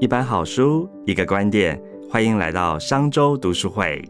一本好书，一个观点，欢迎来到商周读书会。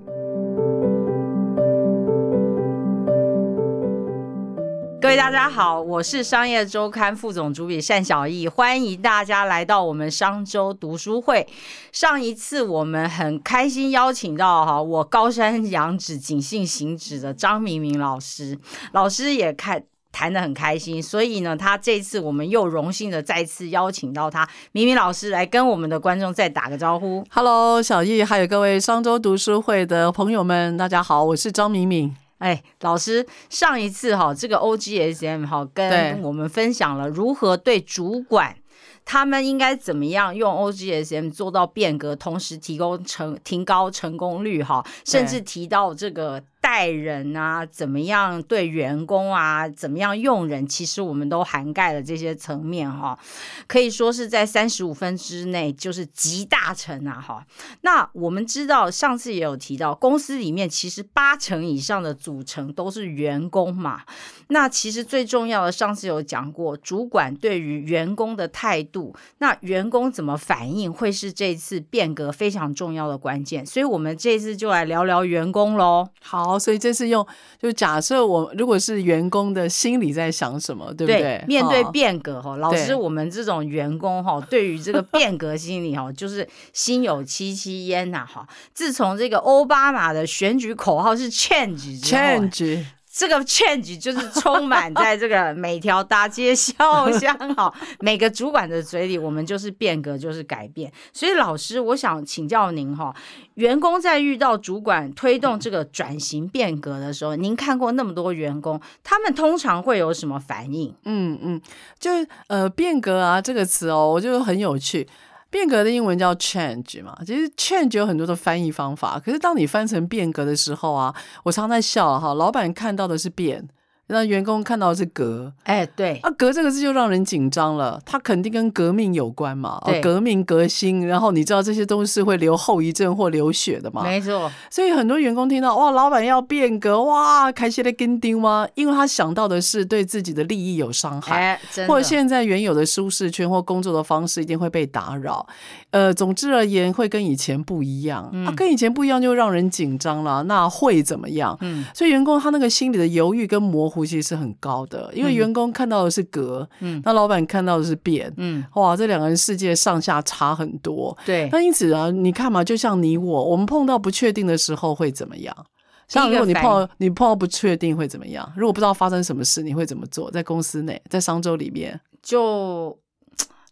各位大家好，我是商业周刊副总主笔单小艺，欢迎大家来到我们商周读书会。上一次我们很开心邀请到哈我高山仰止、谨信行止的张明明老师，老师也看。谈得很开心，所以呢，他这次我们又荣幸的再次邀请到他，明明老师来跟我们的观众再打个招呼。Hello，小易，还有各位商周读书会的朋友们，大家好，我是张明明。哎，老师，上一次哈，这个 OGSM 哈，跟我们分享了如何对主管。他们应该怎么样用 OGSM 做到变革，同时提供成提高成功率哈，甚至提到这个待人啊，怎么样对员工啊，怎么样用人，其实我们都涵盖了这些层面哈，可以说是在三十五分之内就是集大成啊哈。那我们知道上次也有提到，公司里面其实八成以上的组成都是员工嘛。那其实最重要的，上次有讲过，主管对于员工的态度。那员工怎么反应，会是这次变革非常重要的关键。所以，我们这次就来聊聊员工喽。好，所以这次用就假设我如果是员工的心里在想什么，对不对？面对变革哈，老师，我们这种员工哈，对于这个变革心理哈，就是心有戚戚焉呐哈。自从这个奥巴马的选举口号是 change，change。这个 change 就是充满在这个每条大街小巷哈，每个主管的嘴里，我们就是变革，就是改变。所以老师，我想请教您哈，员工在遇到主管推动这个转型变革的时候，您看过那么多员工，他们通常会有什么反应？嗯嗯，就呃变革啊这个词哦，我觉得很有趣。变革的英文叫 change 嘛，其实 change 有很多的翻译方法，可是当你翻成变革的时候啊，我常在笑哈，老板看到的是变。让员工看到的是革，哎，对，啊，革这个字就让人紧张了。它肯定跟革命有关嘛，革命革新。然后你知道这些东西是会留后遗症或流血的嘛？没错。所以很多员工听到哇，老板要变革，哇，开心的跟丢吗？因为他想到的是对自己的利益有伤害，或者现在原有的舒适圈或工作的方式一定会被打扰。呃，总之而言，会跟以前不一样。啊，跟以前不一样就让人紧张了。那会怎么样？嗯，所以员工他那个心里的犹豫跟模糊。呼吸是很高的，因为员工看到的是格，嗯，那老板看到的是变，嗯，哇，这两个人世界上下差很多，对。那因此啊，你看嘛，就像你我，我们碰到不确定的时候会怎么样？像如果你碰到你碰到不确定会怎么样？如果不知道发生什么事，你会怎么做？在公司内，在商周里面，就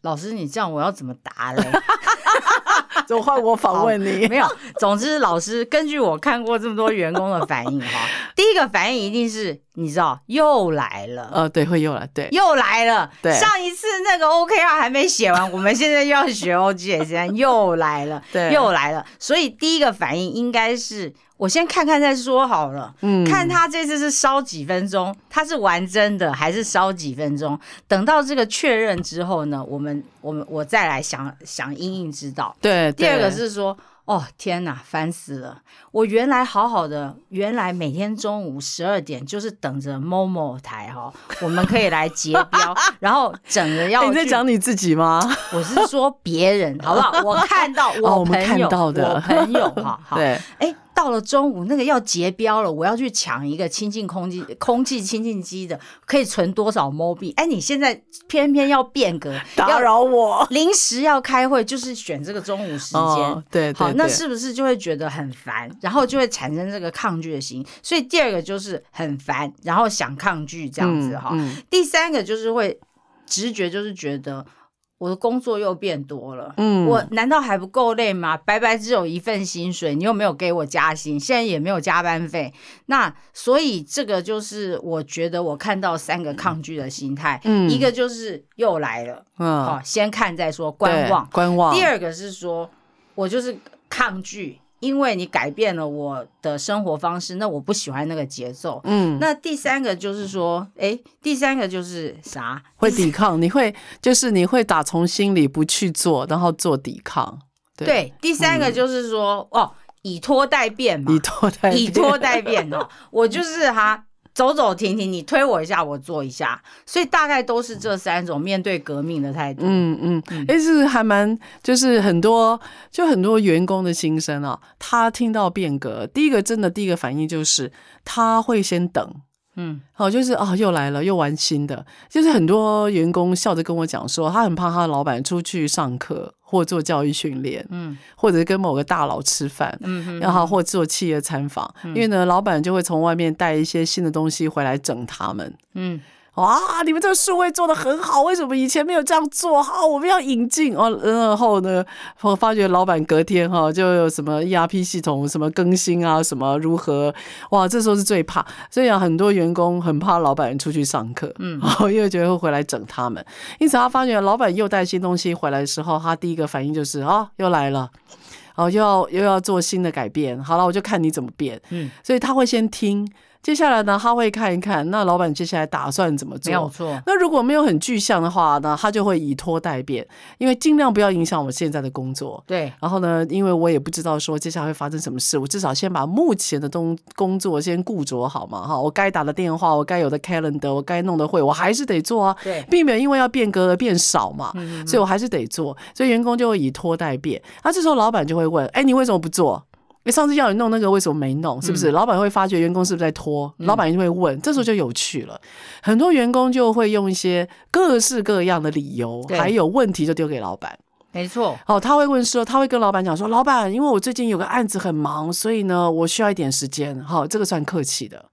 老师，你这样我要怎么答嘞？就换我访问你？没有，总之老师根据我看过这么多员工的反应哈，第一个反应一定是你知道又来了，呃，对，会又来，对，又来了，对，上一次那个 OKR 还没写完，我们现在又要学 OGS，又来了，对，又来了，所以第一个反应应该是。我先看看再说好了，嗯，看他这次是烧几分钟，他是玩真的还是烧几分钟？等到这个确认之后呢，我们我们我再来想想应应之道。对，第二个是说，哦天哪，烦死了！我原来好好的，原来每天中午十二点就是等着某某台哈，我们可以来结标，然后整个要你在讲你自己吗？我是说别人，好不好？我看到我朋友，我朋友哈，好，对，哎。到了中午，那个要结标了，我要去抢一个清净空气 空气清净机的，可以存多少 m o 币？哎，你现在偏偏要变革，打扰我，临时要开会，就是选这个中午时间，对，好，那是不是就会觉得很烦，然后就会产生这个抗拒的心？所以第二个就是很烦，然后想抗拒这样子哈。第三个就是会直觉就是觉得。我的工作又变多了，嗯，我难道还不够累吗？白白只有一份薪水，你又没有给我加薪，现在也没有加班费，那所以这个就是我觉得我看到三个抗拒的心态，嗯，一个就是又来了，嗯，好，先看再说，观望，观望。第二个是说我就是抗拒。因为你改变了我的生活方式，那我不喜欢那个节奏。嗯，那第三个就是说，哎，第三个就是啥？会抵抗？你会就是你会打从心里不去做，然后做抵抗。对，第三个就是说，哦，以拖代变嘛，以拖代以拖代变哦。我就是哈。走走停停，你推我一下，我坐一下，所以大概都是这三种面对革命的态度。嗯嗯，哎，是还蛮就是很多就很多员工的心声啊，他听到变革，第一个真的第一个反应就是他会先等。嗯，好，就是啊，又来了，又玩新的。就是很多员工笑着跟我讲说，他很怕他的老板出去上课或做教育训练，嗯，或者跟某个大佬吃饭，嗯，然后或做企业参访，因为呢，老板就会从外面带一些新的东西回来整他们，嗯。哇！你们这个数位做的很好，为什么以前没有这样做？好，我们要引进哦。然后呢，我发觉老板隔天哈就有什么 ERP 系统什么更新啊，什么如何？哇，这时候是最怕，所以啊，很多员工很怕老板出去上课，嗯，因为觉得会回来整他们。因此，他发觉老板又带新东西回来的时候，他第一个反应就是啊，又来了，哦，又要又要做新的改变。好了，我就看你怎么变。嗯，所以他会先听。接下来呢，他会看一看，那老板接下来打算怎么做？没有错。那如果没有很具象的话呢，他就会以拖代变，因为尽量不要影响我现在的工作。对。然后呢，因为我也不知道说接下来会发生什么事，我至少先把目前的东工作先顾着好嘛，哈。我该打的电话，我该有的 calendar，我该弄的会，我还是得做啊。对。避免因为要变革而变少嘛。嗯所以我还是得做，所以员工就会以拖代变。那这时候老板就会问：哎，你为什么不做？你上次要你弄那个，为什么没弄？是不是？老板会发觉员工是不是在拖？老板就会问，这时候就有趣了。很多员工就会用一些各式各样的理由，还有问题就丢给老板。没错。哦，他会问说，他会跟老板讲说，老板，因为我最近有个案子很忙，所以呢，我需要一点时间。好，这个算客气的。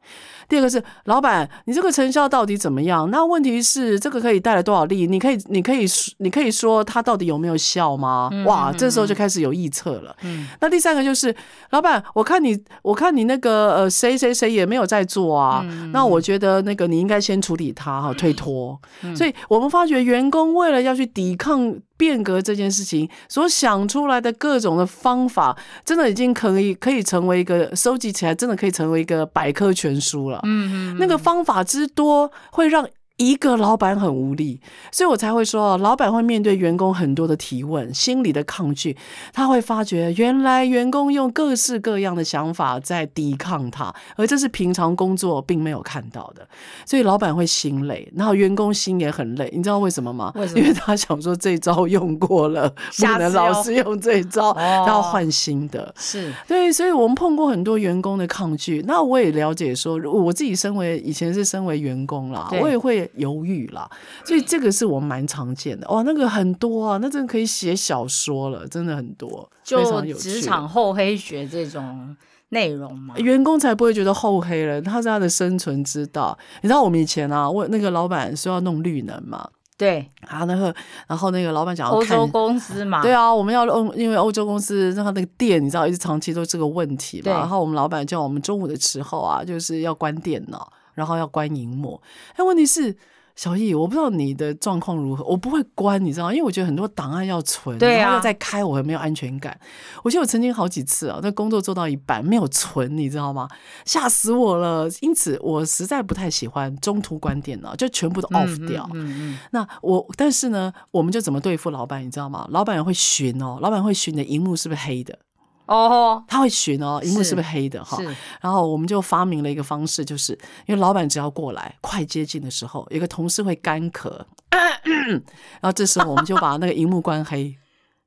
第二个是老板，你这个成效到底怎么样？那问题是这个可以带来多少利？你可以，你可以说，你可以说它到底有没有效吗？哇，这时候就开始有臆测了。嗯，那第三个就是老板，我看你，我看你那个呃谁谁谁也没有在做啊。那我觉得那个你应该先处理他哈，推脱。所以我们发觉员工为了要去抵抗。变革这件事情所想出来的各种的方法，真的已经可以可以成为一个收集起来，真的可以成为一个百科全书了。嗯嗯，那个方法之多，会让。一个老板很无力，所以我才会说，老板会面对员工很多的提问，心里的抗拒，他会发觉原来员工用各式各样的想法在抵抗他，而这是平常工作并没有看到的，所以老板会心累，然后员工心也很累，你知道为什么吗？为什么？因为他想说这招用过了，不能老是用这招，他要换新的。是对，所以我们碰过很多员工的抗拒，那我也了解说，我自己身为以前是身为员工啦，我也会。犹豫了，所以这个是我们蛮常见的。哇，那个很多啊，那真的可以写小说了，真的很多，就职场厚黑学这种内容嘛，员工才不会觉得厚黑了，他是他的生存之道。你知道我们以前啊，问那个老板说要弄绿能嘛，对。啊，那个然后那个老板讲欧洲公司嘛，对啊，我们要用，因为欧洲公司让他那个电，你知道一直长期都这个问题嘛，然后我们老板叫我们中午的时候啊，就是要关电脑。然后要关荧幕，哎，问题是小易，我不知道你的状况如何，我不会关，你知道因为我觉得很多档案要存，然后又在开，我很没有安全感。我记得我曾经好几次啊，那工作做到一半没有存，你知道吗？吓死我了。因此，我实在不太喜欢中途关电脑，就全部都 off 掉。嗯嗯。那我，但是呢，我们就怎么对付老板，你知道吗？老板也会巡哦，老板会巡你的荧幕是不是黑的。哦，他会寻哦，荧幕是不是黑的哈？然后我们就发明了一个方式，就是因为老板只要过来快接近的时候，有个同事会干咳，然后这时候我们就把那个荧幕关黑，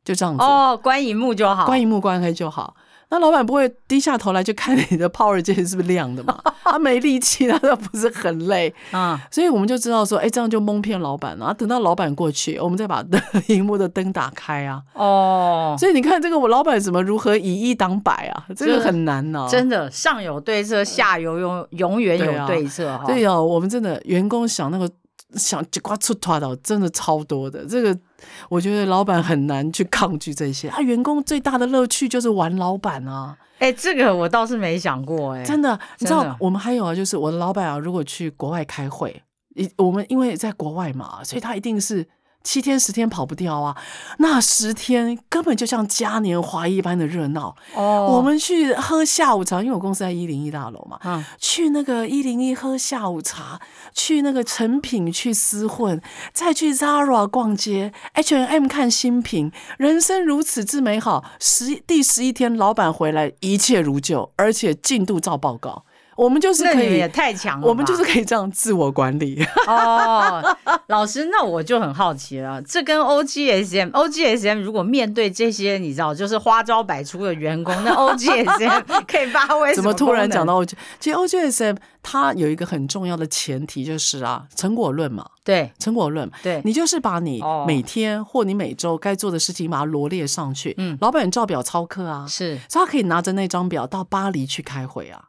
就这样子。哦，关荧幕就好，关荧幕关黑就好。那老板不会低下头来就看你的 power 键是不是亮的嘛？他没力气，他都不是很累啊，所以我们就知道说，哎，这样就蒙骗老板了。等到老板过去，我们再把灯 荧幕的灯打开啊。哦，所以你看这个我老板怎么如何以一挡百啊？这个很难呢。真的，上有对策，下有永永远有对策哈。对哦，我们真的员工想那个想叽呱出团的，真的超多的这个。我觉得老板很难去抗拒这些，啊，员工最大的乐趣就是玩老板啊！哎，这个我倒是没想过，哎，真的，你知道我们还有啊，就是我的老板啊，如果去国外开会，一我们因为在国外嘛，所以他一定是。七天十天跑不掉啊！那十天根本就像嘉年华一般的热闹。哦，我们去喝下午茶，因为我公司在一零一大楼嘛。嗯，去那个一零一喝下午茶，去那个成品去厮混，再去 Zara 逛街，H&M 看新品，人生如此之美好。十第十一天，老板回来，一切如旧，而且进度照报告。我们就是可以也太强了，我们就是可以这样自我管理。哦，老师，那我就很好奇了，这跟 OGSM OGSM 如果面对这些你知道就是花招百出的员工，那 OGSM 可以发挥怎么突然讲到 OG？其实 OGSM 它有一个很重要的前提就是啊，成果论嘛。对，成果论。对，你就是把你每天或你每周该做的事情把它罗列上去。嗯，老板照表操课啊，是，所以他可以拿着那张表到巴黎去开会啊。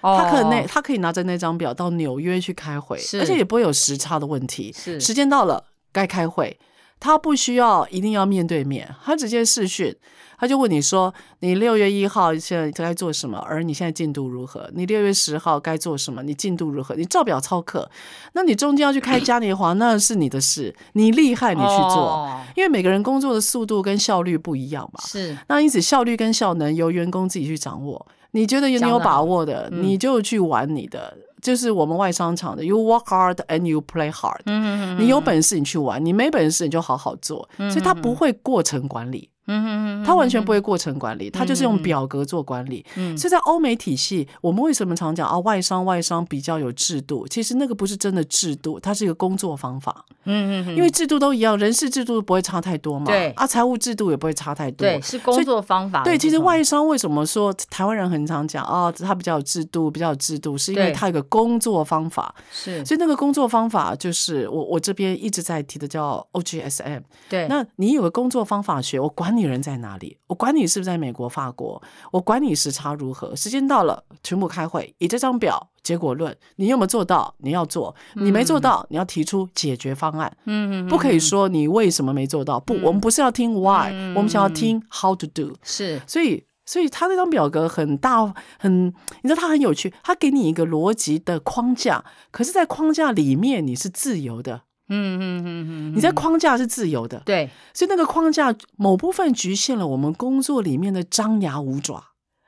他可那他可以拿着那张表到纽约去开会，而且也不会有时差的问题。是，时间到了该开会，他不需要一定要面对面，他直接视讯。他就问你说：“你六月一号现在该做什么？而你现在进度如何？你六月十号该做什么？你进度如何？你照表操课。那你中间要去开嘉年华，那是你的事，你厉害你去做。因为每个人工作的速度跟效率不一样嘛。是。那因此效率跟效能由员工自己去掌握。你觉得你有把握的，你就去玩你的。就是我们外商场的，you work hard and you play hard。嗯嗯你有本事你去玩，你没本事你就好好做。所以他不会过程管理。嗯他完全不会过程管理，他就是用表格做管理。嗯，所以在欧美体系，我们为什么常讲啊，外商外商比较有制度？其实那个不是真的制度，它是一个工作方法。嗯嗯因为制度都一样，人事制度不会差太多嘛。对啊，财务制度也不会差太多。对，是工作方法。对，其实外商为什么说台湾人很常讲啊，他比较有制度，比较有制度，是因为他有个工作方法。是，所以那个工作方法就是我我这边一直在提的叫 OGSM。对，那你有个工作方法学，我管你人在哪里。我管你是不是在美国、法国，我管你时差如何，时间到了全部开会，以这张表结果论，你有没有做到？你要做，你没做到，你要提出解决方案。嗯嗯，不可以说你为什么没做到，不，我们不是要听 why，我们想要听 how to do。是，所以，所以他那张表格很大，很，你知道他很有趣，他给你一个逻辑的框架，可是，在框架里面你是自由的。嗯嗯嗯嗯，你在框架是自由的，对，所以那个框架某部分局限了我们工作里面的张牙舞爪，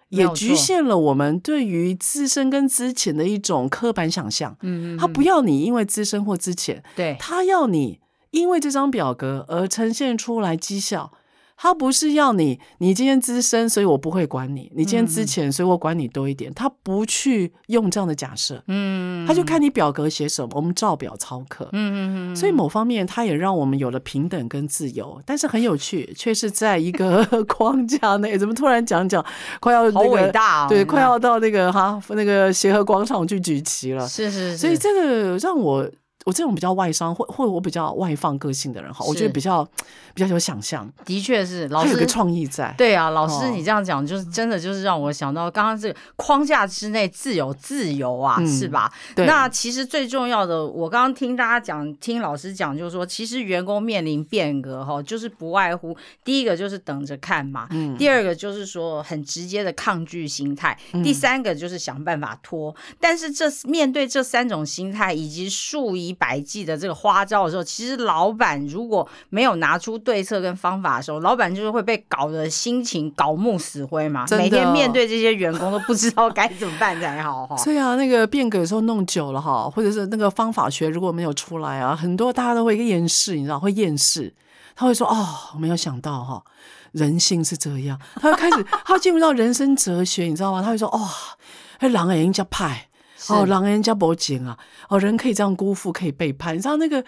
也局限了我们对于资深跟资浅的一种刻板想象。嗯嗯，他不要你因为资深或资浅，对。他要你因为这张表格而呈现出来绩效。他不是要你，你今天资深，所以我不会管你；你今天资浅，所以我管你多一点。他不去用这样的假设，嗯，他就看你表格写什么，我们照表操课，嗯嗯嗯。所以某方面，他也让我们有了平等跟自由，但是很有趣，却是在一个 框架内。怎么突然讲讲，快要好伟大，对，快要到那个哈那个协和广场去举旗了，是是是。所以这个让我。我这种比较外商或或者我比较外放个性的人哈，我觉得比较比较有想象，的确是老师有个创意在。对啊，老师你这样讲就是真的就是让我想到刚刚这个框架之内自由自由啊，是吧？那其实最重要的，我刚刚听大家讲，听老师讲，就是说其实员工面临变革哈，就是不外乎第一个就是等着看嘛，第二个就是说很直接的抗拒心态，第三个就是想办法拖。但是这面对这三种心态以及数以百计的这个花招的时候，其实老板如果没有拿出对策跟方法的时候，老板就是会被搞得心情搞木死灰嘛。每天面对这些员工都不知道该怎么办才好哈。对啊，那个变革的时候弄久了哈，或者是那个方法学如果没有出来啊，很多大家都会厌世，你知道会厌世，他会说哦，没有想到哈，人性是这样，他会开始他进入到人生哲学，你知道吗？他会说哦，哎，狼人家派。哦，狼人家不警啊！哦，人可以这样辜负，可以背叛。你知道那个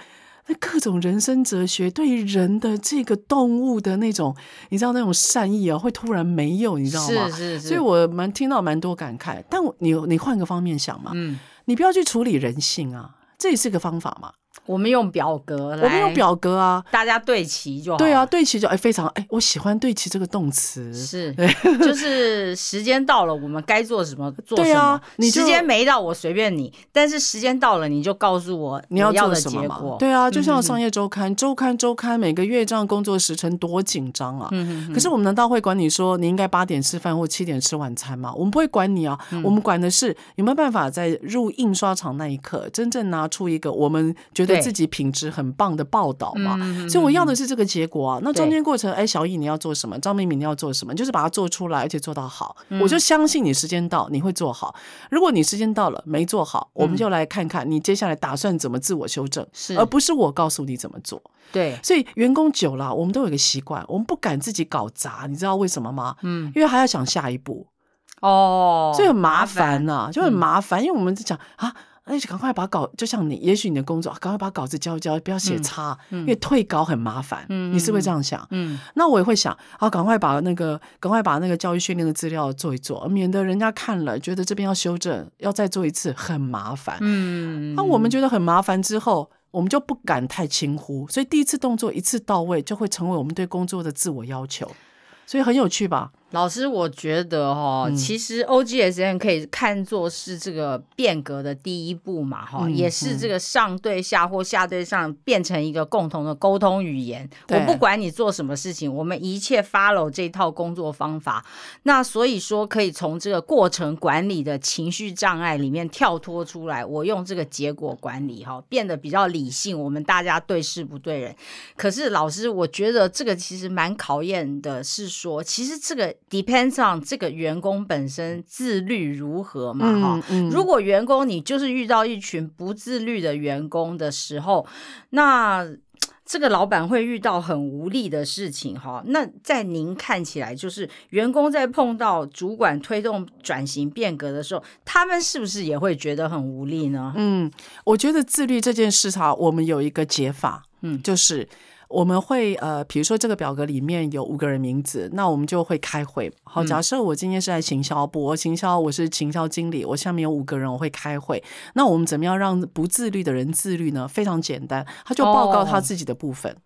那各种人生哲学，对于人的这个动物的那种，你知道那种善意啊，会突然没有，你知道吗？是是是。所以我蛮听到蛮多感慨。但你你换个方面想嘛，嗯，你不要去处理人性啊，这也是个方法嘛。我们用表格来，我们用表格啊，大家对齐就好。对啊，对齐就哎，非常哎，我喜欢对齐这个动词，是，就是时间到了，我们该做什么做什么。你时间没到，我随便你，但是时间到了，你就告诉我你要做什么嘛。对啊，就像商业周刊，周刊周刊，每个月这样工作时程多紧张啊。嗯可是我们难道会管你说你应该八点吃饭或七点吃晚餐吗？我们不会管你啊，我们管的是有没有办法在入印刷厂那一刻，真正拿出一个我们觉得自己品质。很棒的报道嘛，所以我要的是这个结果啊。那中间过程，哎，小易你要做什么？张明明你要做什么？就是把它做出来，而且做到好。我就相信你时间到你会做好。如果你时间到了没做好，我们就来看看你接下来打算怎么自我修正，而不是我告诉你怎么做。对，所以员工久了，我们都有一个习惯，我们不敢自己搞砸，你知道为什么吗？嗯，因为还要想下一步。哦，所以很麻烦呐，就很麻烦，因为我们在讲啊。那就赶快把稿，就像你，也许你的工作，赶快把稿子交一交，不要写差，因为退稿很麻烦。你是会这样想？嗯，那我也会想，啊，赶快把那个，赶快把那个教育训练的资料做一做，免得人家看了觉得这边要修正，要再做一次，很麻烦。嗯，那我们觉得很麻烦之后，我们就不敢太轻忽，所以第一次动作一次到位，就会成为我们对工作的自我要求，所以很有趣吧。老师，我觉得哈，其实 O G S N 可以看作是这个变革的第一步嘛，哈，也是这个上对下或下对上变成一个共同的沟通语言。我不管你做什么事情，我们一切 follow 这套工作方法。那所以说，可以从这个过程管理的情绪障碍里面跳脱出来，我用这个结果管理哈，变得比较理性。我们大家对事不对人。可是老师，我觉得这个其实蛮考验的，是说其实这个。Depends on 这个员工本身自律如何嘛？哈，如果员工你就是遇到一群不自律的员工的时候，那这个老板会遇到很无力的事情哈。那在您看起来，就是员工在碰到主管推动转型变革的时候，他们是不是也会觉得很无力呢？嗯，我觉得自律这件事哈，我们有一个解法，嗯，就是。我们会呃，比如说这个表格里面有五个人名字，那我们就会开会。好，假设我今天是在行销部，我行销我是行销经理，我下面有五个人，我会开会。那我们怎么样让不自律的人自律呢？非常简单，他就报告他自己的部分。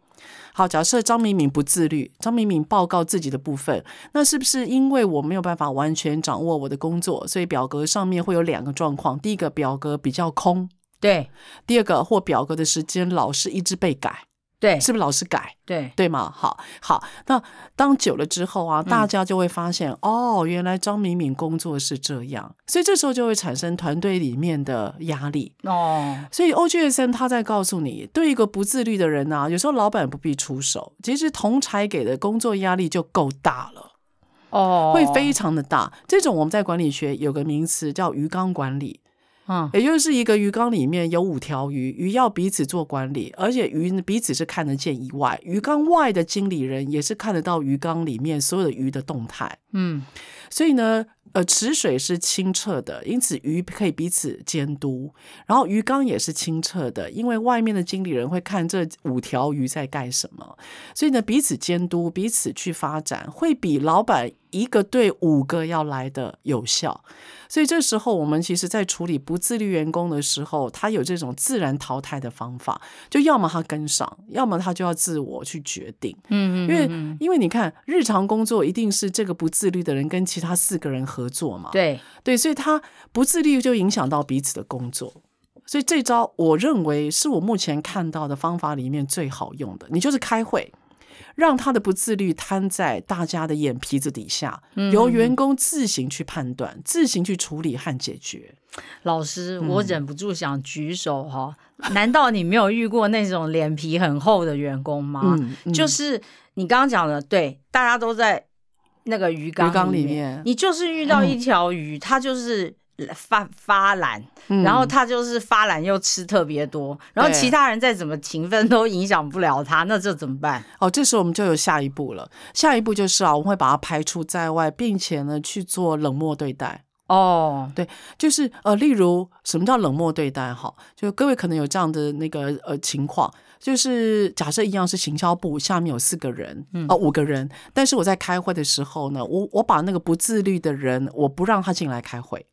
好，假设张明敏不自律，张明敏报告自己的部分，那是不是因为我没有办法完全掌握我的工作，所以表格上面会有两个状况？第一个表格比较空，对；第二个或表格的时间老是一直被改。对，是不是老是改？对，对吗？好，好，那当久了之后啊，大家就会发现，哦，原来张敏敏工作是这样，所以这时候就会产生团队里面的压力哦。所以 O G S M 他在告诉你，对一个不自律的人呢，有时候老板不必出手，其实同才给的工作压力就够大了哦，会非常的大。这种我们在管理学有个名词叫鱼缸管理。嗯，也就是一个鱼缸里面有五条鱼，鱼要彼此做管理，而且鱼彼此是看得见以外，鱼缸外的经理人也是看得到鱼缸里面所有的鱼的动态。嗯，所以呢。呃，池水是清澈的，因此鱼可以彼此监督。然后鱼缸也是清澈的，因为外面的经理人会看这五条鱼在干什么。所以呢，彼此监督，彼此去发展，会比老板一个对五个要来的有效。所以这时候，我们其实在处理不自律员工的时候，他有这种自然淘汰的方法，就要么他跟上，要么他就要自我去决定。嗯嗯，因为因为你看，日常工作一定是这个不自律的人跟其他四个人合。合作嘛，对对，所以他不自律就影响到彼此的工作，所以这招我认为是我目前看到的方法里面最好用的。你就是开会，让他的不自律摊在大家的眼皮子底下，由员工自行去判断、自行去处理和解决。老师，我忍不住想举手哈，难道你没有遇过那种脸皮很厚的员工吗？就是你刚刚讲的，对，大家都在。那个鱼缸里面，你就是遇到一条鱼，它就是发发懒，然后他就是发懒又吃特别多，然后其他人再怎么勤奋都影响不了他，那这怎么办？哦，这时候我们就有下一步了。下一步就是啊，我们会把他排除在外，并且呢去做冷漠对待。哦，对，就是呃，例如什么叫冷漠对待？哈，就各位可能有这样的那个呃情况。就是假设一样是行销部下面有四个人，哦五个人，但是我在开会的时候呢，我我把那个不自律的人，我不让他进来开会。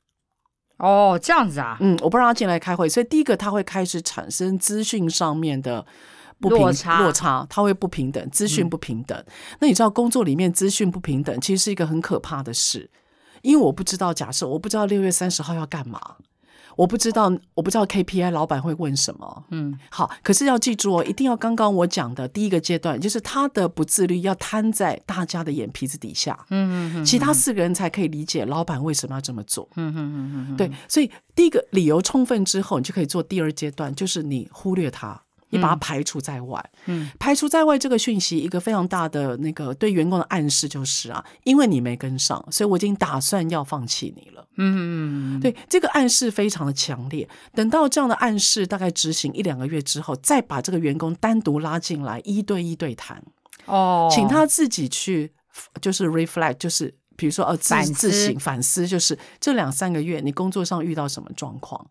哦，这样子啊，嗯，我不让他进来开会，所以第一个他会开始产生资讯上面的不平落差，他会不平等，资讯不平等。那你知道工作里面资讯不平等，其实是一个很可怕的事，因为我不知道，假设我不知道六月三十号要干嘛。我不知道，我不知道 KPI 老板会问什么。嗯，好，可是要记住哦，一定要刚刚我讲的第一个阶段，就是他的不自律要摊在大家的眼皮子底下。嗯嗯嗯，其他四个人才可以理解老板为什么要这么做。嗯嗯嗯嗯，对，所以第一个理由充分之后，你就可以做第二阶段，就是你忽略他。你把它排除在外，嗯，排除在外这个讯息，一个非常大的那个对员工的暗示就是啊，因为你没跟上，所以我已经打算要放弃你了，嗯，对，这个暗示非常的强烈。等到这样的暗示大概执行一两个月之后，再把这个员工单独拉进来，一对一对谈，哦，请他自己去就是 reflect，就是比如说呃自自省反思，就是这两三个月你工作上遇到什么状况，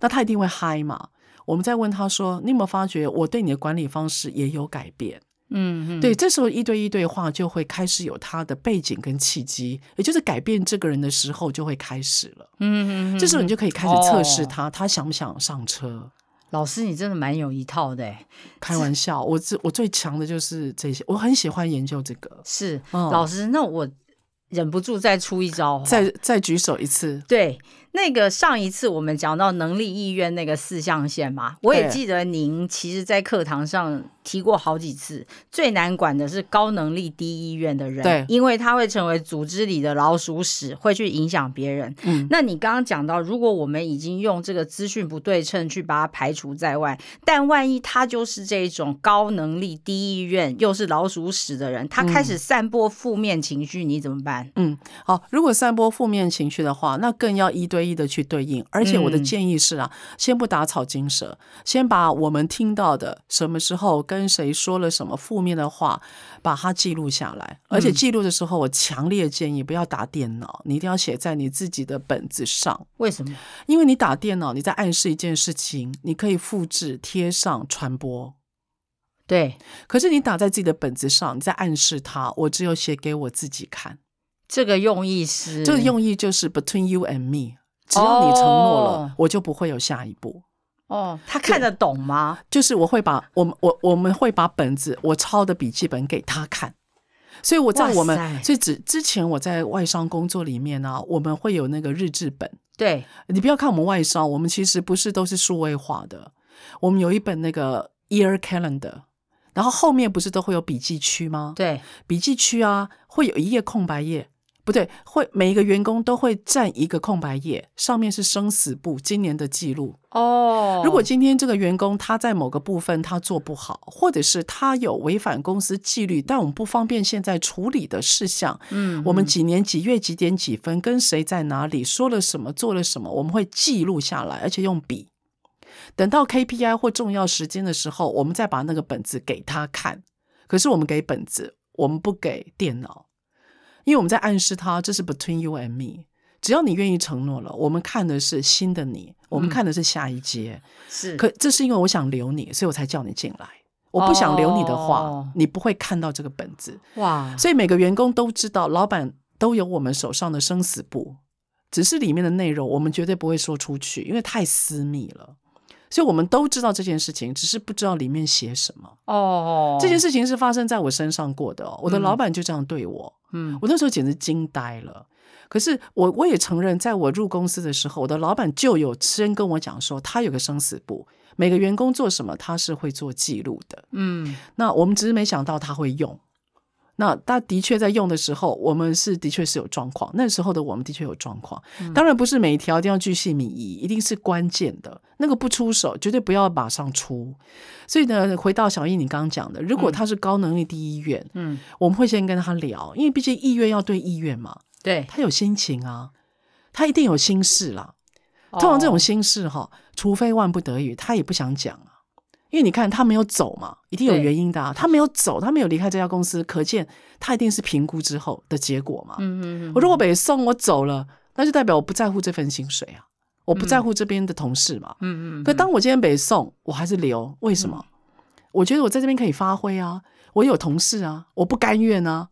那他一定会嗨嘛。我们再问他说，你有没有发觉我对你的管理方式也有改变？嗯，对，这时候一对一对话就会开始有他的背景跟契机，也就是改变这个人的时候就会开始了。嗯嗯，这时候你就可以开始测试他，他想不想上车。老师，你真的蛮有一套的。开玩笑，我最我最强的就是这些，我很喜欢研究这个。是，老师，那我忍不住再出一招，再再举手一次。对。那个上一次我们讲到能力、意愿那个四象限嘛，我也记得您其实，在课堂上提过好几次。最难管的是高能力、低意愿的人，对，因为他会成为组织里的老鼠屎，会去影响别人。嗯，那你刚刚讲到，如果我们已经用这个资讯不对称去把它排除在外，但万一他就是这种高能力、低意愿又是老鼠屎的人，他开始散播负面情绪，你怎么办？嗯，好，如果散播负面情绪的话，那更要一对。一的去对应，而且我的建议是啊，先不打草惊蛇，先把我们听到的什么时候跟谁说了什么负面的话，把它记录下来。而且记录的时候，我强烈建议不要打电脑，你一定要写在你自己的本子上。为什么？因为你打电脑，你在暗示一件事情，你可以复制、贴上、传播。对。可是你打在自己的本子上，你在暗示他，我只有写给我自己看。这个用意是？这个用意就是 between you and me。只要你承诺了，我就不会有下一步。哦，他看得懂吗？就是我会把我们我我们会把本子我抄的笔记本给他看，所以我在我们所以之之前我在外商工作里面呢，我们会有那个日志本。对，你不要看我们外商，我们其实不是都是数位化的，我们有一本那个 year calendar，然后后面不是都会有笔记区吗？对，笔记区啊，会有一页空白页。不对，会每一个员工都会占一个空白页，上面是生死簿今年的记录哦。如果今天这个员工他在某个部分他做不好，或者是他有违反公司纪律，但我们不方便现在处理的事项，嗯，我们几年几月几点几分跟谁在哪里说了什么做了什么，我们会记录下来，而且用笔。等到 KPI 或重要时间的时候，我们再把那个本子给他看。可是我们给本子，我们不给电脑。因为我们在暗示他，这是 between you and me。只要你愿意承诺了，我们看的是新的你，我们看的是下一阶。是，可这是因为我想留你，所以我才叫你进来。我不想留你的话，你不会看到这个本子。哇！所以每个员工都知道，老板都有我们手上的生死簿，只是里面的内容我们绝对不会说出去，因为太私密了。所以我们都知道这件事情，只是不知道里面写什么。哦，这件事情是发生在我身上过的。我的老板就这样对我，嗯，我那时候简直惊呆了。可是我我也承认，在我入公司的时候，我的老板就有先跟我讲说，他有个生死簿，每个员工做什么，他是会做记录的。嗯，那我们只是没想到他会用。那他的确在用的时候，我们是的确是有状况。那时候的我们的确有状况，当然不是每一条一定要巨细靡遗，一定是关键的那个不出手，绝对不要马上出。所以呢，回到小易你刚刚讲的，如果他是高能力第一院，嗯，我们会先跟他聊，因为毕竟意愿要对意愿嘛，对他有心情啊，他一定有心事啦。通常这种心事哈，除非万不得已，他也不想讲啊。因为你看他没有走嘛，一定有原因的。啊。他没有走，他没有离开这家公司，可见他一定是评估之后的结果嘛。嗯嗯嗯。我如果北送我走了，那就代表我不在乎这份薪水啊，我不在乎这边的同事嘛。嗯嗯。可当我今天北送，我还是留，为什么？我觉得我在这边可以发挥啊，我有同事啊，我不甘愿啊。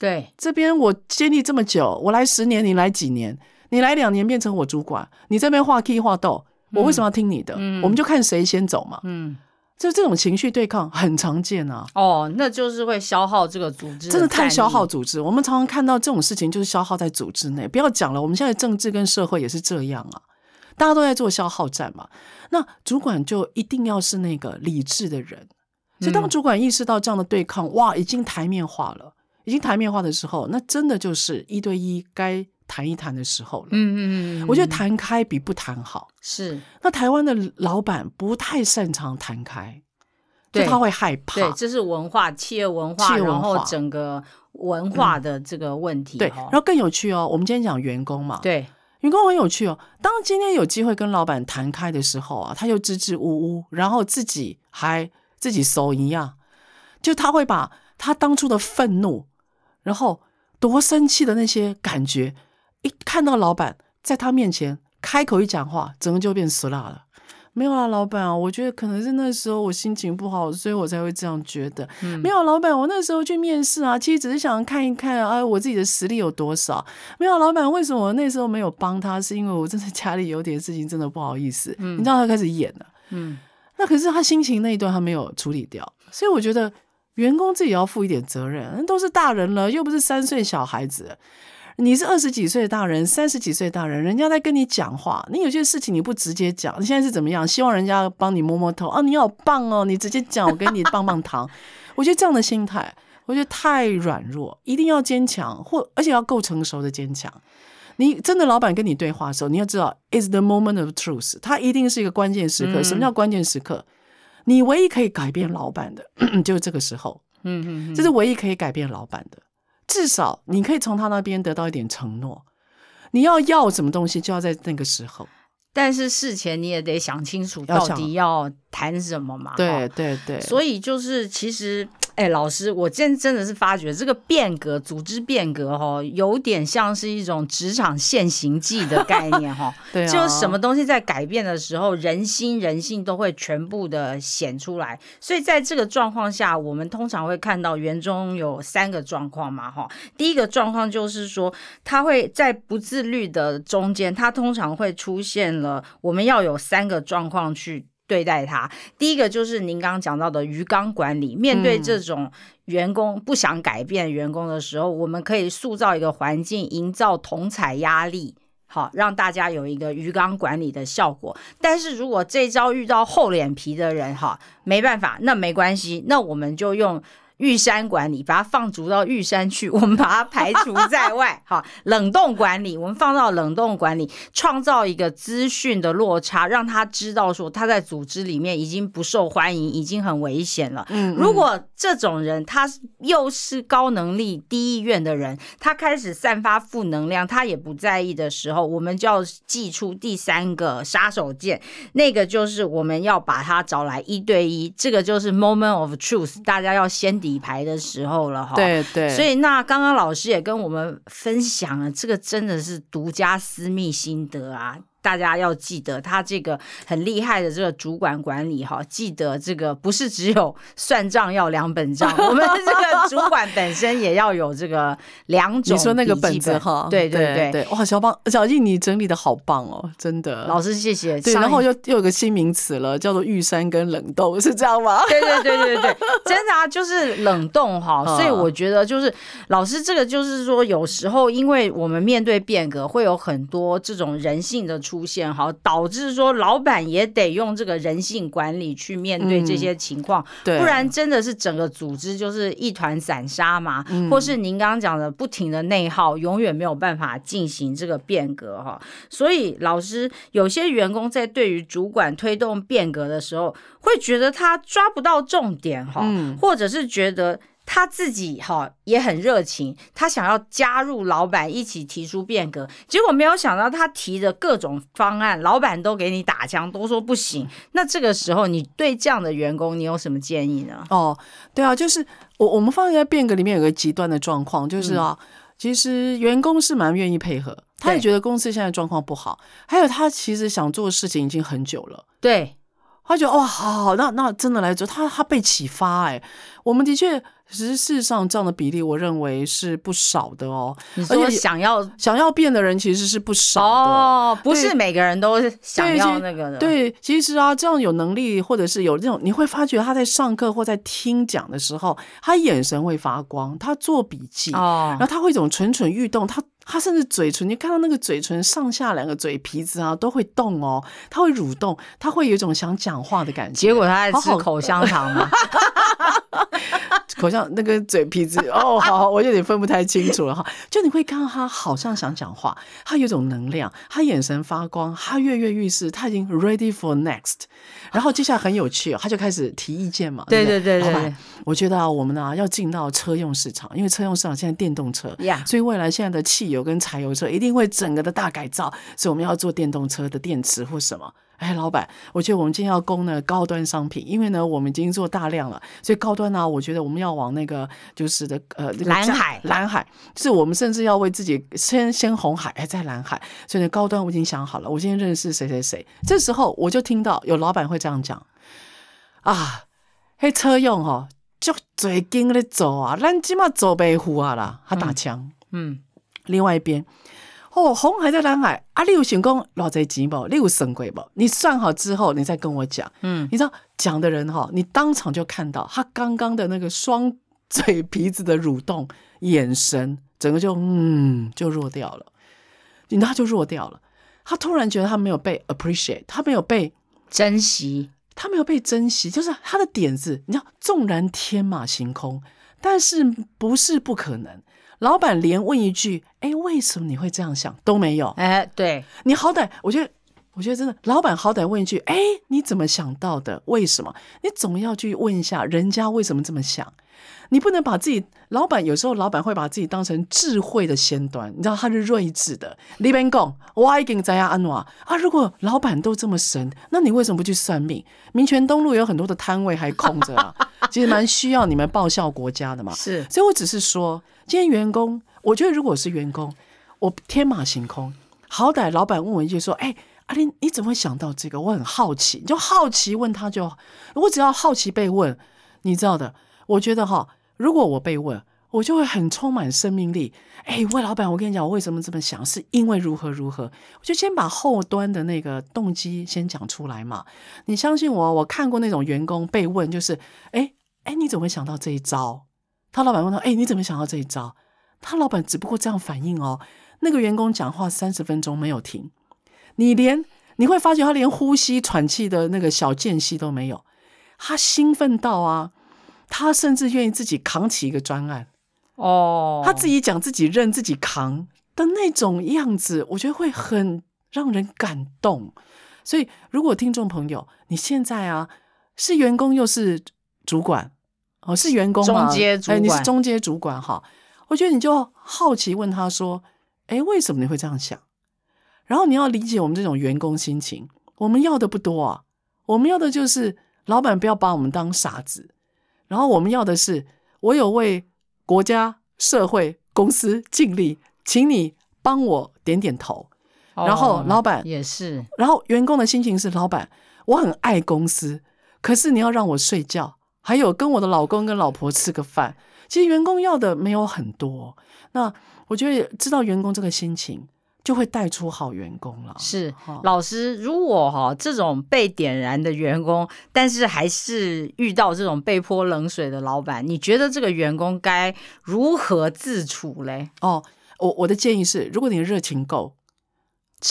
对，这边我经历这么久，我来十年，你来几年？你来两年变成我主管，你这边画 key 画豆，我为什么要听你的？我们就看谁先走嘛。嗯。就这种情绪对抗很常见啊！哦，那就是会消耗这个组织，真的太消耗组织。我们常常看到这种事情，就是消耗在组织内。不要讲了，我们现在政治跟社会也是这样啊，大家都在做消耗战嘛。那主管就一定要是那个理智的人。所以当主管意识到这样的对抗，哇，已经台面化了，已经台面化的时候，那真的就是一对一该。谈一谈的时候了，嗯嗯嗯，我觉得谈开比不谈好。是，那台湾的老板不太擅长谈开，对他会害怕。对，这是文化、企业文化，然后整个文化的这个问题。对，然后更有趣哦，我们今天讲员工嘛，对，员工很有趣哦。当今天有机会跟老板谈开的时候啊，他又支支吾吾，然后自己还自己搜一样，就他会把他当初的愤怒，然后。多生气的那些感觉，一看到老板在他面前开口一讲话，整个就变死辣了。没有啊，老板啊，我觉得可能是那时候我心情不好，所以我才会这样觉得。没有，老板，我那时候去面试啊，其实只是想看一看啊，我自己的实力有多少。没有，老板，为什么我那时候没有帮他？是因为我真的家里有点事情，真的不好意思。你知道他开始演了，嗯，那可是他心情那一段他没有处理掉，所以我觉得员工自己要负一点责任，都是大人了，又不是三岁小孩子。你是二十几岁的大人，三十几岁大人，人家在跟你讲话，你有些事情你不直接讲，你现在是怎么样？希望人家帮你摸摸头啊，你好棒哦，你直接讲，我给你棒棒糖。我觉得这样的心态，我觉得太软弱，一定要坚强，或而且要够成熟的坚强。你真的老板跟你对话的时候，你要知道，is the moment of truth，它一定是一个关键时刻。什么叫关键时刻？你唯一可以改变老板的，就是这个时候。嗯嗯，这是唯一可以改变老板的。至少你可以从他那边得到一点承诺。你要要什么东西，就要在那个时候。但是事前你也得想清楚，到底要谈什么嘛？对对对。所以就是其实。哎，老师，我真真的是发觉这个变革、组织变革哈，有点像是一种职场现行记的概念哈。对，就什么东西在改变的时候，人心、人性都会全部的显出来。所以在这个状况下，我们通常会看到园中有三个状况嘛哈。第一个状况就是说，他会在不自律的中间，他通常会出现了，我们要有三个状况去。对待他，第一个就是您刚刚讲到的鱼缸管理。面对这种员工不想改变员工的时候，我们可以塑造一个环境，营造同采压力，好让大家有一个鱼缸管理的效果。但是如果这招遇到厚脸皮的人，哈，没办法，那没关系，那我们就用。玉山管理，把它放逐到玉山去，我们把它排除在外。好，冷冻管理，我们放到冷冻管理，创造一个资讯的落差，让他知道说他在组织里面已经不受欢迎，已经很危险了。嗯，如果这种人他又是高能力低意愿的人，他开始散发负能量，他也不在意的时候，我们就要祭出第三个杀手锏，那个就是我们要把他找来一对一，这个就是 moment of truth，大家要先底。底牌的时候了哈，对对，所以那刚刚老师也跟我们分享了，这个真的是独家私密心得啊。大家要记得，他这个很厉害的这个主管管理哈，记得这个不是只有算账要两本账，我们这个主管本身也要有这个两种。你说那个本子哈，对对对对，哇，小棒小静你整理的好棒哦，真的，老师谢谢。对，然后又又有个新名词了，叫做玉山跟冷冻，是这样吗？对对对对对，真的啊，就是冷冻哈，所以我觉得就是老师这个就是说，有时候因为我们面对变革，会有很多这种人性的。出现哈，导致说老板也得用这个人性管理去面对这些情况，不然真的是整个组织就是一团散沙嘛，或是您刚刚讲的不停的内耗，永远没有办法进行这个变革哈。所以老师有些员工在对于主管推动变革的时候，会觉得他抓不到重点哈，或者是觉得。他自己哈也很热情，他想要加入老板一起提出变革，结果没有想到他提的各种方案，老板都给你打枪，都说不行。那这个时候，你对这样的员工，你有什么建议呢？哦，对啊，就是我我们放在变革里面有个极端的状况，就是啊，其实员工是蛮愿意配合，他也觉得公司现在状况不好，还有他其实想做的事情已经很久了，对。他觉得哇，好好，那那真的来做，他他被启发哎，我们的确，其实事实上这样的比例，我认为是不少的哦。而且想要想要变的人其实是不少的哦，不是每个人都想要那个的。对，其实啊，这样有能力或者是有这种，你会发觉他在上课或在听讲的时候，他眼神会发光，他做笔记哦，然后他会一种蠢蠢欲动，他。他甚至嘴唇，你看到那个嘴唇上下两个嘴皮子啊，都会动哦，他会蠕动，他会有一种想讲话的感觉。结果他在吃口香糖嘛，口像那个嘴皮子 哦，好，我有点分不太清楚了哈。就你会看到他好像想讲话，他有种能量，他眼神发光，他跃跃欲试，他已经 ready for next。然后接下来很有趣，他就开始提意见嘛。对对对对，我觉得啊，我们呢要进到车用市场，因为车用市场现在电动车，所以未来现在的汽油跟柴油车一定会整个的大改造，所以我们要做电动车的电池或什么。哎，老板，我觉得我们今天要供呢高端商品，因为呢我们已经做大量了，所以高端呢，我觉得我们要往那个就是的呃蓝海，蓝海，就是我们甚至要为自己先先红海，哎，在蓝海，所以呢高端我已经想好了，我今天认识谁谁谁，这时候我就听到有老板会这样讲啊，嘿，车用哦，就最近的走啊，咱起码走北湖啊啦，他打枪，嗯，另外一边。哦，红海在蓝海啊！你有想讲老贼钱不？你有神鬼不？你算好之后，你再跟我讲。嗯，你知道讲的人哈，你当场就看到他刚刚的那个双嘴皮子的蠕动，眼神整个就嗯就弱掉了，你他就弱掉了。他突然觉得他没有被 appreciate，他没有被珍惜，他没有被珍惜，就是他的点子，你知道，纵然天马行空，但是不是不可能。老板连问一句：“哎，为什么你会这样想？”都没有。哎，对你好歹，我觉得，我觉得真的，老板好歹问一句：“哎，你怎么想到的？为什么？”你总要去问一下人家为什么这么想。你不能把自己，老板有时候老板会把自己当成智慧的先端，你知道他是睿智的。里边讲，我已经在家安瓦啊。如果老板都这么神，那你为什么不去算命？民权东路有很多的摊位还空着啊，其实蛮需要你们报效国家的嘛。是，所以我只是说。今天员工，我觉得如果是员工，我天马行空，好歹老板问我一句说：“哎，阿林，你怎么会想到这个？”我很好奇，就好奇问他就，我只要好奇被问，你知道的。我觉得哈，如果我被问，我就会很充满生命力。哎，魏老板，我跟你讲，我为什么这么想，是因为如何如何，我就先把后端的那个动机先讲出来嘛。你相信我，我看过那种员工被问，就是哎哎，你怎么会想到这一招？他老板问他：“哎，你怎么想到这一招？”他老板只不过这样反应哦。那个员工讲话三十分钟没有停，你连你会发觉他连呼吸喘气的那个小间隙都没有。他兴奋到啊，他甚至愿意自己扛起一个专案哦，他自己讲自己认自己扛的那种样子，我觉得会很让人感动。所以，如果听众朋友你现在啊是员工又是主管。哦，是员工吗？哎，你是中阶主管哈。我觉得你就好奇问他说：“哎，为什么你会这样想？”然后你要理解我们这种员工心情。我们要的不多啊，我们要的就是老板不要把我们当傻子。然后我们要的是，我有为国家、社会、公司尽力，请你帮我点点头。然后老板也是，然后员工的心情是：老板，我很爱公司，可是你要让我睡觉。还有跟我的老公跟老婆吃个饭，其实员工要的没有很多。那我觉得知道员工这个心情，就会带出好员工了。是老师，如果哈这种被点燃的员工，但是还是遇到这种被泼冷水的老板，你觉得这个员工该如何自处嘞？哦，我我的建议是，如果你的热情够，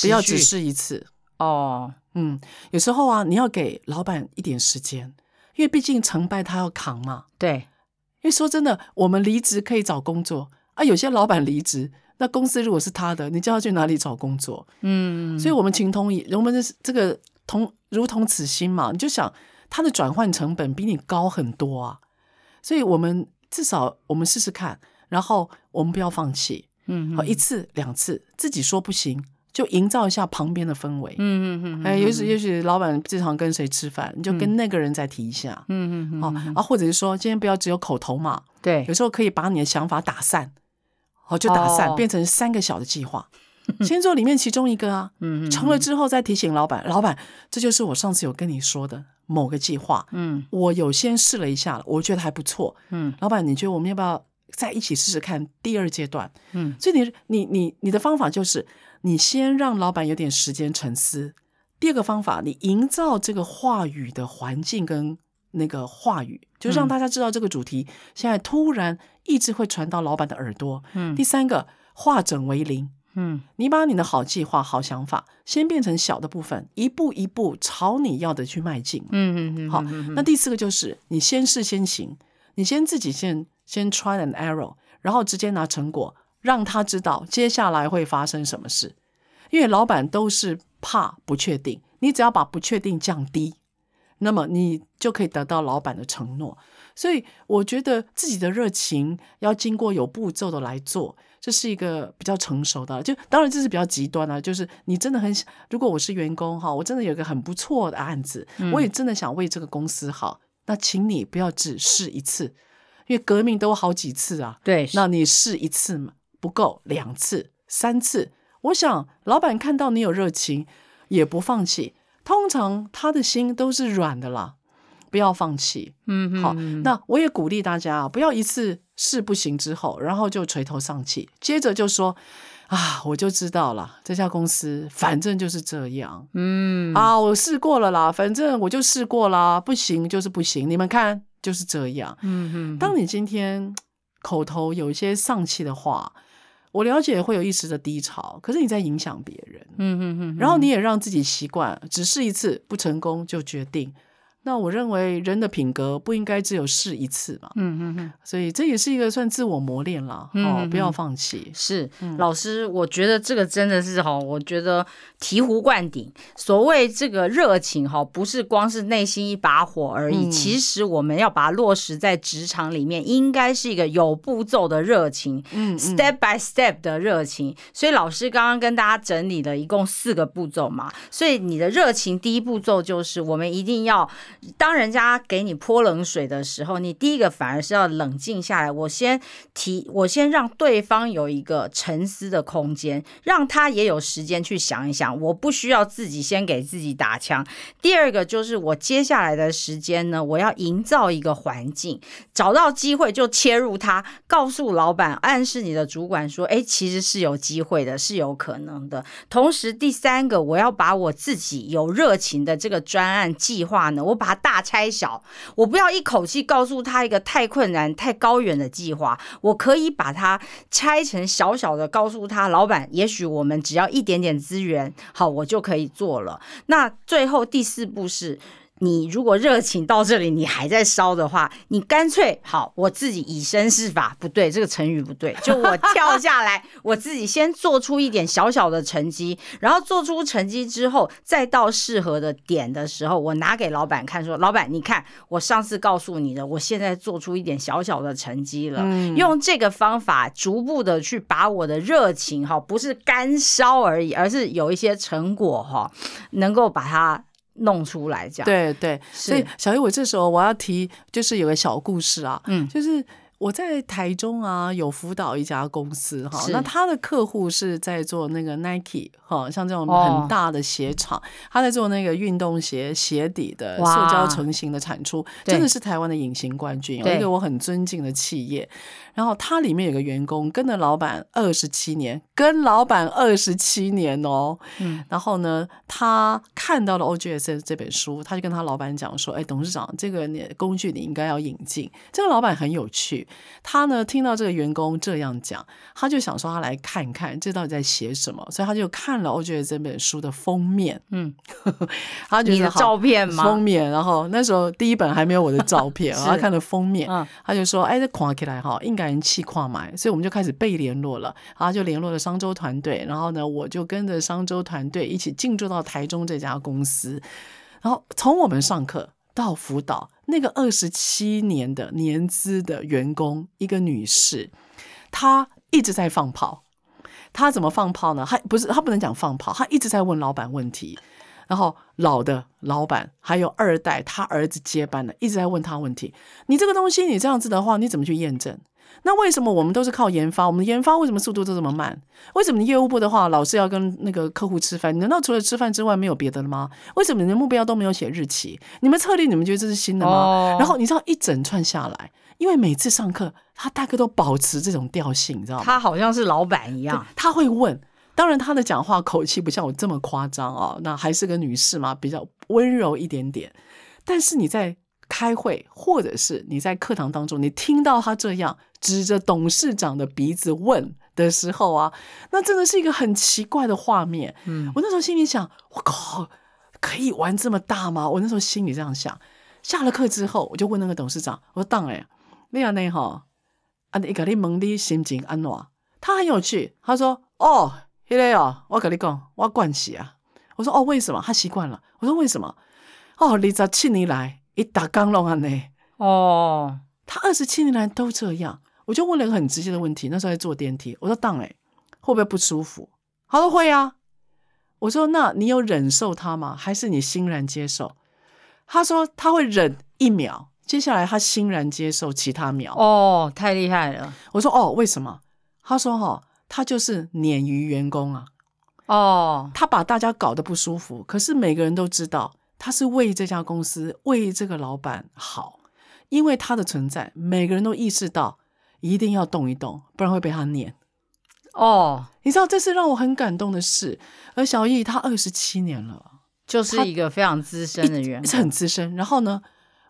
不要只试一次。哦，嗯，有时候啊，你要给老板一点时间。因为毕竟成败他要扛嘛，对。因为说真的，我们离职可以找工作啊。有些老板离职，那公司如果是他的，你叫他去哪里找工作？嗯。所以我们情同意，我们的这个同如同此心嘛。你就想他的转换成本比你高很多啊，所以我们至少我们试试看，然后我们不要放弃。嗯。好，一次两次，自己说不行。就营造一下旁边的氛围，嗯嗯嗯，哎，也许也许老板经常跟谁吃饭，你就跟那个人再提一下，嗯嗯嗯，哦啊，或者是说今天不要只有口头嘛，对，有时候可以把你的想法打散，哦，就打散变成三个小的计划，先做里面其中一个啊，成了之后再提醒老板，老板，这就是我上次有跟你说的某个计划，嗯，我有先试了一下了，我觉得还不错，嗯，老板，你觉得我们要不要再一起试试看第二阶段？嗯，所以你你你你的方法就是。你先让老板有点时间沉思。第二个方法，你营造这个话语的环境跟那个话语，就让大家知道这个主题现在突然一直会传到老板的耳朵。嗯。第三个，化整为零。嗯。你把你的好计划、好想法先变成小的部分，一步一步朝你要的去迈进。嗯嗯嗯。好，那第四个就是你先试先行，你先自己先先 try and error，然后直接拿成果。让他知道接下来会发生什么事，因为老板都是怕不确定。你只要把不确定降低，那么你就可以得到老板的承诺。所以我觉得自己的热情要经过有步骤的来做，这是一个比较成熟的，就当然这是比较极端的，就是你真的很想，如果我是员工哈，我真的有一个很不错的案子，我也真的想为这个公司好，那请你不要只试一次，因为革命都好几次啊。对，那你试一次嘛不够，两次、三次，我想老板看到你有热情，也不放弃，通常他的心都是软的啦。不要放弃，嗯，好，那我也鼓励大家啊，不要一次试不行之后，然后就垂头丧气，接着就说啊，我就知道了，这家公司反正就是这样，嗯，啊，我试过了啦，反正我就试过啦，不行就是不行，你们看就是这样，嗯哼，当你今天口头有一些丧气的话，我了解会有一时的低潮，可是你在影响别人，嗯嗯嗯，然后你也让自己习惯，只试一次不成功就决定。那我认为人的品格不应该只有试一次嘛，嗯嗯嗯，所以这也是一个算自我磨练了，哦，不要放弃。是老师，我觉得这个真的是哈，我觉得醍醐灌顶。所谓这个热情哈，不是光是内心一把火而已，其实我们要把它落实在职场里面，应该是一个有步骤的热情，嗯，step by step 的热情。所以老师刚刚跟大家整理了一共四个步骤嘛，所以你的热情第一步骤就是我们一定要。当人家给你泼冷水的时候，你第一个反而是要冷静下来。我先提，我先让对方有一个沉思的空间，让他也有时间去想一想。我不需要自己先给自己打枪。第二个就是我接下来的时间呢，我要营造一个环境，找到机会就切入他，告诉老板，暗示你的主管说：“哎，其实是有机会的，是有可能的。”同时，第三个，我要把我自己有热情的这个专案计划呢，我。把大拆小，我不要一口气告诉他一个太困难、太高远的计划，我可以把它拆成小小的，告诉他老板，也许我们只要一点点资源，好，我就可以做了。那最后第四步是。你如果热情到这里，你还在烧的话，你干脆好，我自己以身试法，不对，这个成语不对，就我跳下来，我自己先做出一点小小的成绩，然后做出成绩之后，再到适合的点的时候，我拿给老板看，说，老板，你看，我上次告诉你的，我现在做出一点小小的成绩了，用这个方法逐步的去把我的热情哈，不是干烧而已，而是有一些成果哈，能够把它。弄出来这样，对对，所以小叶，我这时候我要提，就是有个小故事啊，嗯，就是。我在台中啊，有辅导一家公司哈，那他的客户是在做那个 Nike 哈，像这种很大的鞋厂，他在做那个运动鞋鞋底的塑胶成型的产出，真的是台湾的隐形冠军，一个我很尊敬的企业。然后他里面有个员工跟着老板二十七年，跟老板二十七年哦，嗯，然后呢，他看到了 OGS 这本书，他就跟他老板讲说：“哎，董事长，这个你工具你应该要引进。”这个老板很有趣。他呢听到这个员工这样讲，他就想说他来看看这到底在写什么，所以他就看了我觉得这本书的封面，嗯，他你的照片吗？封面，然后那时候第一本还没有我的照片，他看了封面，他就说，哎，这跨起来哈，应该人气跨买，所以我们就开始被联络了，然后就联络了商周团队，然后呢，我就跟着商周团队一起进驻到台中这家公司，然后从我们上课。到辅导那个二十七年的年资的员工，一个女士，她一直在放炮。她怎么放炮呢？她不是她不能讲放炮，她一直在问老板问题。然后老的老板还有二代，他儿子接班的，一直在问他问题。你这个东西，你这样子的话，你怎么去验证？那为什么我们都是靠研发？我们的研发为什么速度都这么慢？为什么你业务部的话老是要跟那个客户吃饭？难道除了吃饭之外没有别的了吗？为什么你的目标都没有写日期？你们策略你们觉得这是新的吗？然后你知道一整串下来，因为每次上课他大概都保持这种调性，你知道吗？他好像是老板一样，他会问。当然他的讲话口气不像我这么夸张啊，那还是个女士嘛，比较温柔一点点。但是你在。开会，或者是你在课堂当中，你听到他这样指着董事长的鼻子问的时候啊，那真的是一个很奇怪的画面。嗯，我那时候心里想，我靠，可以玩这么大吗？我那时候心里这样想。下了课之后，我就问那个董事长，我说：“当哎，那样呢？哈，啊，你跟你问你心情安怎？”他很有趣，他说：“哦，迄个哦，我跟你讲，我惯习啊。”我说：“哦，为什么？”他习惯了。我说：“为什么？”哦，二十七年来。一打刚弄安呢？哦，他二十七年来都这样。我就问了一个很直接的问题，那时候在坐电梯，我说：“当哎，会不会不舒服？”他说：“会啊。”我说：“那你有忍受他吗？还是你欣然接受？”他说：“他会忍一秒，接下来他欣然接受其他秒。”哦，太厉害了！我说：“哦，为什么？”他说：“哈，他就是鲶鱼员工啊。”哦，他把大家搞得不舒服，可是每个人都知道他是为这家公司、为这个老板好，因为他的存在，每个人都意识到一定要动一动，不然会被他撵。哦，你知道这是让我很感动的事。而小易他二十七年了，就是一个非常资深的员，是很资深。然后呢，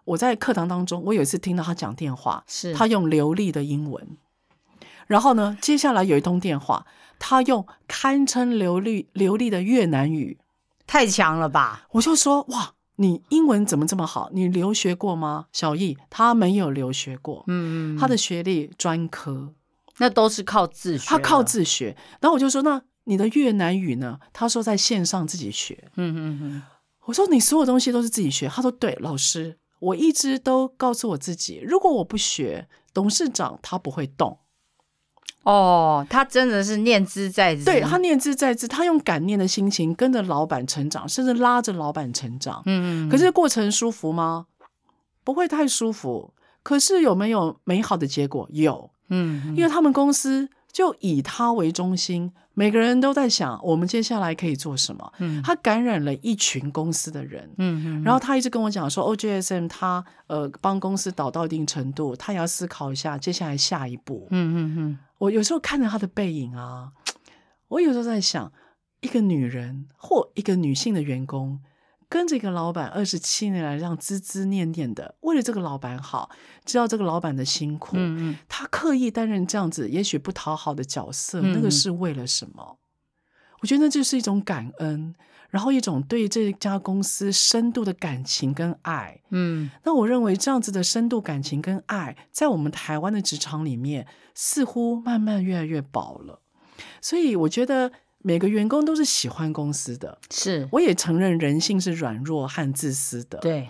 我在课堂当中，我有一次听到他讲电话，是他用流利的英文。然后呢，接下来有一通电话，他用堪称流利流利的越南语，太强了吧？我就说哇，你英文怎么这么好？你留学过吗？小易他没有留学过，嗯嗯，他的学历专科。那都是靠自学，他靠自学。然后我就说：“那你的越南语呢？”他说：“在线上自己学。”嗯嗯嗯。我说：“你所有东西都是自己学？”他说：“对，老师，我一直都告诉我自己，如果我不学，董事长他不会动。”哦，他真的是念之在兹。对他念之在兹，他用感念的心情跟着老板成长，甚至拉着老板成长。嗯嗯。可是过程舒服吗？不会太舒服。可是有没有美好的结果？有。嗯，因为他们公司就以他为中心，每个人都在想我们接下来可以做什么。嗯，他感染了一群公司的人。嗯嗯，然后他一直跟我讲说，OGSM 他呃帮公司导到一定程度，他也要思考一下接下来下一步。嗯嗯嗯，我有时候看着他的背影啊，我有时候在想，一个女人或一个女性的员工。跟着一个老板二十七年来，这样孜孜念念的，为了这个老板好，知道这个老板的辛苦，嗯嗯，他刻意担任这样子，也许不讨好的角色，那个是为了什么？我觉得那就是一种感恩，然后一种对这家公司深度的感情跟爱。嗯，那我认为这样子的深度感情跟爱，在我们台湾的职场里面，似乎慢慢越来越薄了。所以我觉得。每个员工都是喜欢公司的，是，我也承认人性是软弱和自私的，对。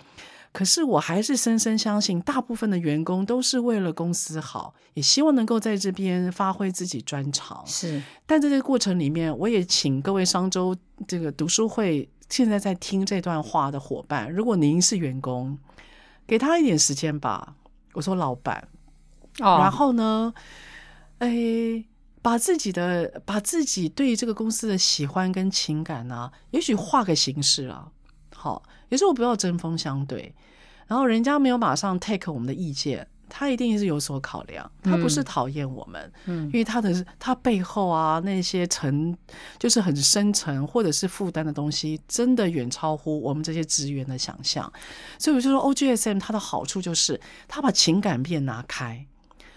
可是我还是深深相信，大部分的员工都是为了公司好，也希望能够在这边发挥自己专长。是，但在这个过程里面，我也请各位商周这个读书会现在在听这段话的伙伴，如果您是员工，给他一点时间吧。我说老板，哦，然后呢，哎。把自己的把自己对这个公司的喜欢跟情感呢，也许画个形式啊，好，也是我不要针锋相对。然后人家没有马上 take 我们的意见，他一定是有所考量，他不是讨厌我们，嗯，因为他的他背后啊那些沉就是很深沉或者是负担的东西，真的远超乎我们这些职员的想象。所以我就说 OGSM 它的好处就是，他把情感面拿开，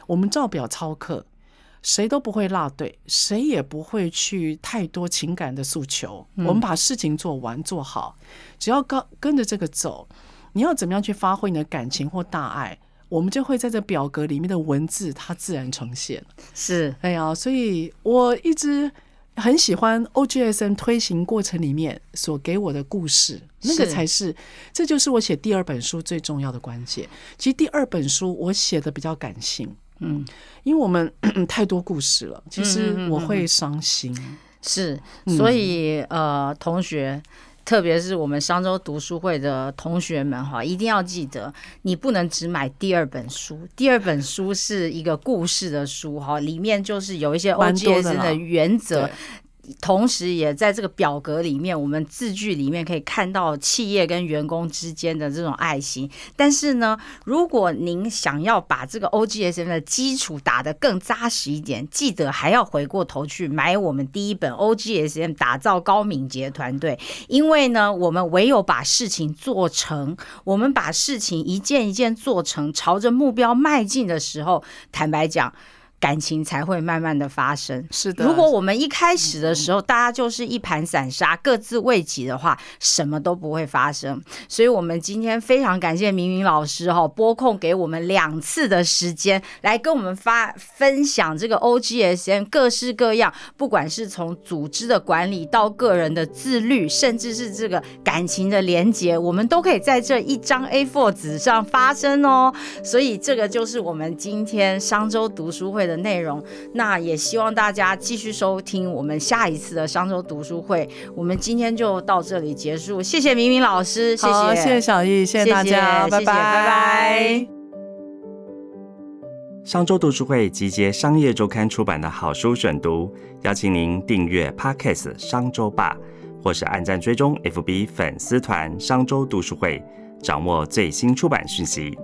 我们照表操课。谁都不会落队，谁也不会去太多情感的诉求。我们把事情做完做好，只要跟跟着这个走，你要怎么样去发挥你的感情或大爱，我们就会在这表格里面的文字它自然呈现。是，哎呀，所以我一直很喜欢 OGSM 推行过程里面所给我的故事，那个才是，这就是我写第二本书最重要的关键。其实第二本书我写的比较感性。嗯，因为我们 太多故事了，其实我会伤心。是，所以呃，同学，特别是我们商周读书会的同学们哈，一定要记得，你不能只买第二本书。第二本书是一个故事的书哈，里面就是有一些欧杰森的原则。同时，也在这个表格里面，我们字句里面可以看到企业跟员工之间的这种爱心。但是呢，如果您想要把这个 OGSM 的基础打得更扎实一点，记得还要回过头去买我们第一本 OGSM 打造高敏捷团队。因为呢，我们唯有把事情做成，我们把事情一件一件做成，朝着目标迈进的时候，坦白讲。感情才会慢慢的发生。是的，如果我们一开始的时候大家就是一盘散沙，各自为己的话，什么都不会发生。所以，我们今天非常感谢明明老师哈，拨空给我们两次的时间来跟我们发分享这个 OGSN 各式各样，不管是从组织的管理到个人的自律，甚至是这个感情的连接，我们都可以在这一张 A4 纸上发生哦。所以，这个就是我们今天商周读书会的内容。那也希望大家继续收听我们下一次的商周读书会。我们今天就到这里结束，谢谢明明老师，谢谢，谢谢小易，谢谢大家，拜拜，拜拜。商周读书会集结商业周刊出版的好书选读，邀请您订阅 Podcast 商周吧，或是按赞追踪 FB 粉丝团商周读书会，掌握最新出版讯息。